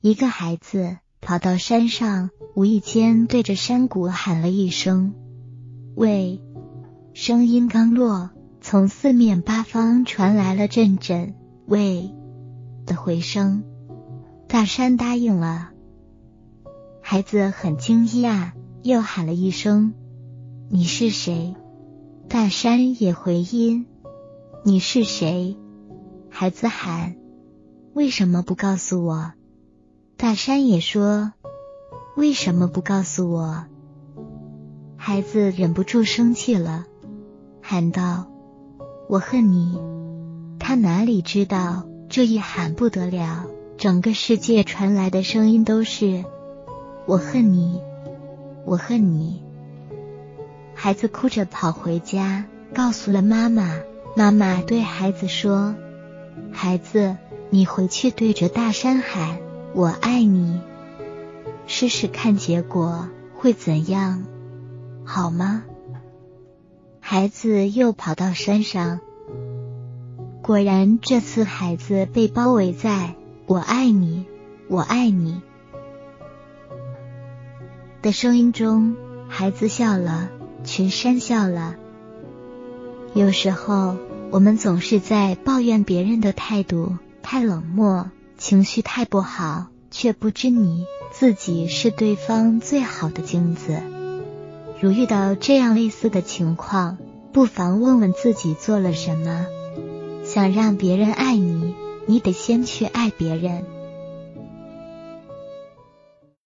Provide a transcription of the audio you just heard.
一个孩子跑到山上，无意间对着山谷喊了一声“喂”，声音刚落，从四面八方传来了阵阵“喂”的回声。大山答应了。孩子很惊讶，又喊了一声：“你是谁？”大山也回音：“你是谁？”孩子喊：“为什么不告诉我？”大山也说：“为什么不告诉我？”孩子忍不住生气了，喊道：“我恨你！”他哪里知道，这一喊不得了，整个世界传来的声音都是：“我恨你，我恨你！”孩子哭着跑回家，告诉了妈妈。妈妈对孩子说：“孩子，你回去对着大山喊。”我爱你，试试看结果会怎样，好吗？孩子又跑到山上，果然这次孩子被包围在“我爱你，我爱你”的声音中，孩子笑了，群山笑了。有时候，我们总是在抱怨别人的态度太冷漠。情绪太不好，却不知你自己是对方最好的镜子。如遇到这样类似的情况，不妨问问自己做了什么。想让别人爱你，你得先去爱别人。